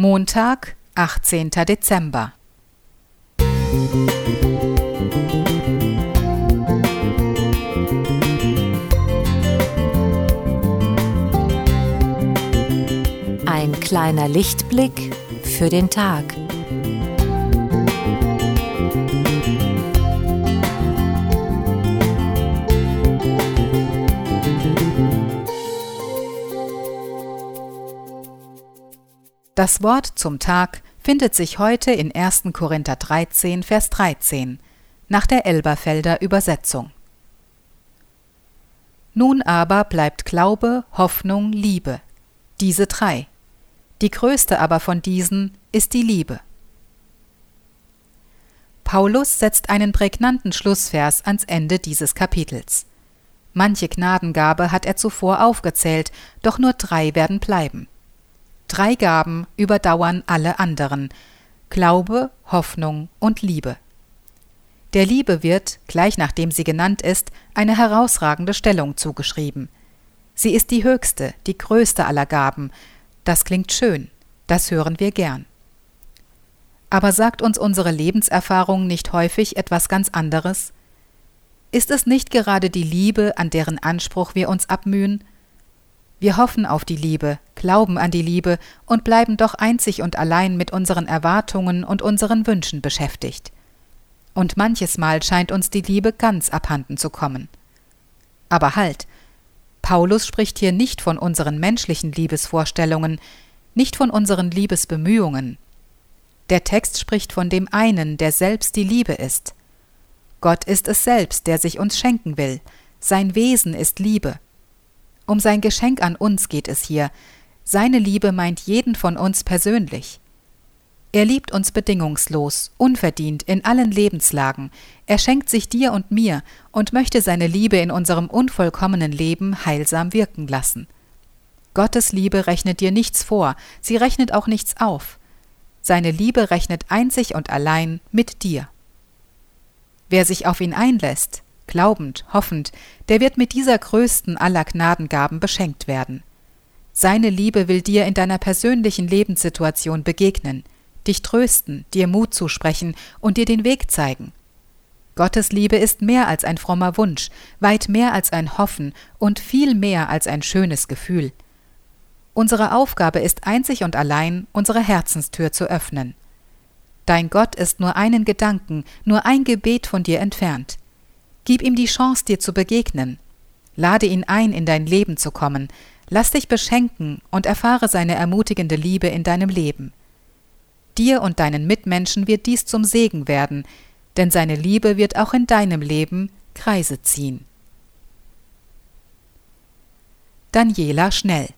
Montag, 18. Dezember. Ein kleiner Lichtblick für den Tag. Das Wort zum Tag findet sich heute in 1. Korinther 13, Vers 13 nach der Elberfelder Übersetzung. Nun aber bleibt Glaube, Hoffnung, Liebe, diese drei. Die größte aber von diesen ist die Liebe. Paulus setzt einen prägnanten Schlussvers ans Ende dieses Kapitels. Manche Gnadengabe hat er zuvor aufgezählt, doch nur drei werden bleiben. Drei Gaben überdauern alle anderen Glaube, Hoffnung und Liebe. Der Liebe wird, gleich nachdem sie genannt ist, eine herausragende Stellung zugeschrieben. Sie ist die höchste, die größte aller Gaben. Das klingt schön, das hören wir gern. Aber sagt uns unsere Lebenserfahrung nicht häufig etwas ganz anderes? Ist es nicht gerade die Liebe, an deren Anspruch wir uns abmühen? Wir hoffen auf die Liebe, glauben an die Liebe und bleiben doch einzig und allein mit unseren Erwartungen und unseren Wünschen beschäftigt. Und manches Mal scheint uns die Liebe ganz abhanden zu kommen. Aber halt, Paulus spricht hier nicht von unseren menschlichen Liebesvorstellungen, nicht von unseren Liebesbemühungen. Der Text spricht von dem einen, der selbst die Liebe ist. Gott ist es selbst, der sich uns schenken will, sein Wesen ist Liebe. Um sein Geschenk an uns geht es hier. Seine Liebe meint jeden von uns persönlich. Er liebt uns bedingungslos, unverdient in allen Lebenslagen. Er schenkt sich dir und mir und möchte seine Liebe in unserem unvollkommenen Leben heilsam wirken lassen. Gottes Liebe rechnet dir nichts vor, sie rechnet auch nichts auf. Seine Liebe rechnet einzig und allein mit dir. Wer sich auf ihn einlässt, glaubend, hoffend, der wird mit dieser größten aller Gnadengaben beschenkt werden. Seine Liebe will dir in deiner persönlichen Lebenssituation begegnen, dich trösten, dir Mut zusprechen und dir den Weg zeigen. Gottes Liebe ist mehr als ein frommer Wunsch, weit mehr als ein Hoffen und viel mehr als ein schönes Gefühl. Unsere Aufgabe ist einzig und allein, unsere Herzenstür zu öffnen. Dein Gott ist nur einen Gedanken, nur ein Gebet von dir entfernt. Gib ihm die Chance, dir zu begegnen. Lade ihn ein, in dein Leben zu kommen. Lass dich beschenken und erfahre seine ermutigende Liebe in deinem Leben. Dir und deinen Mitmenschen wird dies zum Segen werden, denn seine Liebe wird auch in deinem Leben Kreise ziehen. Daniela Schnell